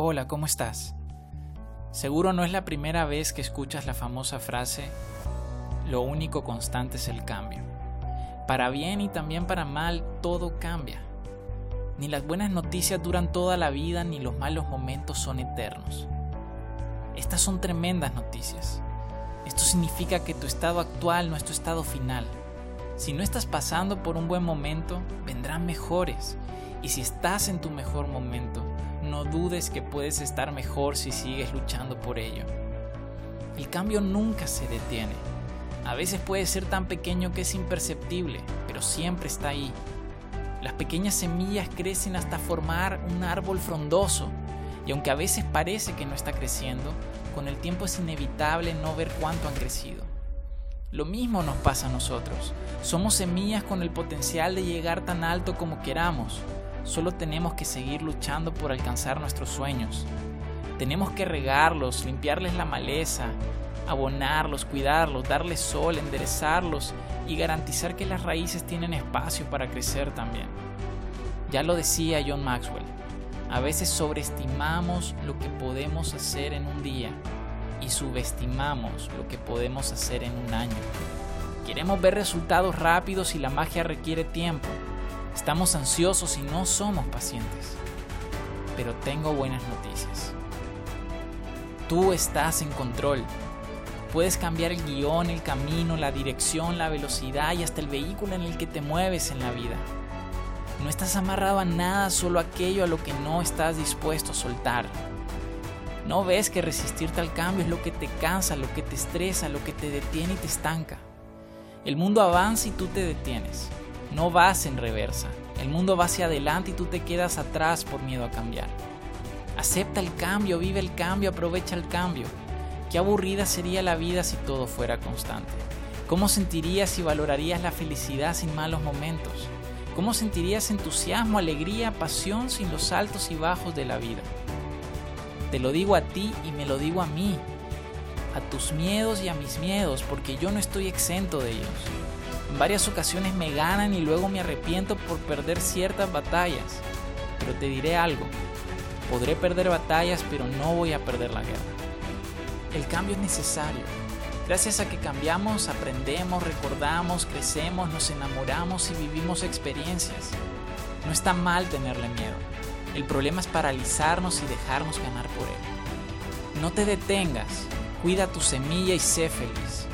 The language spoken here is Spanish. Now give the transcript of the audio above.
Hola, ¿cómo estás? Seguro no es la primera vez que escuchas la famosa frase, lo único constante es el cambio. Para bien y también para mal, todo cambia. Ni las buenas noticias duran toda la vida, ni los malos momentos son eternos. Estas son tremendas noticias. Esto significa que tu estado actual no es tu estado final. Si no estás pasando por un buen momento, vendrán mejores. Y si estás en tu mejor momento, no dudes que puedes estar mejor si sigues luchando por ello. El cambio nunca se detiene. A veces puede ser tan pequeño que es imperceptible, pero siempre está ahí. Las pequeñas semillas crecen hasta formar un árbol frondoso, y aunque a veces parece que no está creciendo, con el tiempo es inevitable no ver cuánto han crecido. Lo mismo nos pasa a nosotros. Somos semillas con el potencial de llegar tan alto como queramos, Solo tenemos que seguir luchando por alcanzar nuestros sueños. Tenemos que regarlos, limpiarles la maleza, abonarlos, cuidarlos, darles sol, enderezarlos y garantizar que las raíces tienen espacio para crecer también. Ya lo decía John Maxwell, a veces sobreestimamos lo que podemos hacer en un día y subestimamos lo que podemos hacer en un año. Queremos ver resultados rápidos y la magia requiere tiempo. Estamos ansiosos y no somos pacientes. Pero tengo buenas noticias. Tú estás en control. Puedes cambiar el guion, el camino, la dirección, la velocidad y hasta el vehículo en el que te mueves en la vida. No estás amarrado a nada, solo aquello a lo que no estás dispuesto a soltar. No ves que resistirte al cambio es lo que te cansa, lo que te estresa, lo que te detiene y te estanca. El mundo avanza y tú te detienes. No vas en reversa. El mundo va hacia adelante y tú te quedas atrás por miedo a cambiar. Acepta el cambio, vive el cambio, aprovecha el cambio. Qué aburrida sería la vida si todo fuera constante. ¿Cómo sentirías y valorarías la felicidad sin malos momentos? ¿Cómo sentirías entusiasmo, alegría, pasión sin los altos y bajos de la vida? Te lo digo a ti y me lo digo a mí, a tus miedos y a mis miedos, porque yo no estoy exento de ellos. En varias ocasiones me ganan y luego me arrepiento por perder ciertas batallas. Pero te diré algo, podré perder batallas pero no voy a perder la guerra. El cambio es necesario. Gracias a que cambiamos, aprendemos, recordamos, crecemos, nos enamoramos y vivimos experiencias. No está mal tenerle miedo. El problema es paralizarnos y dejarnos ganar por él. No te detengas, cuida tu semilla y sé feliz.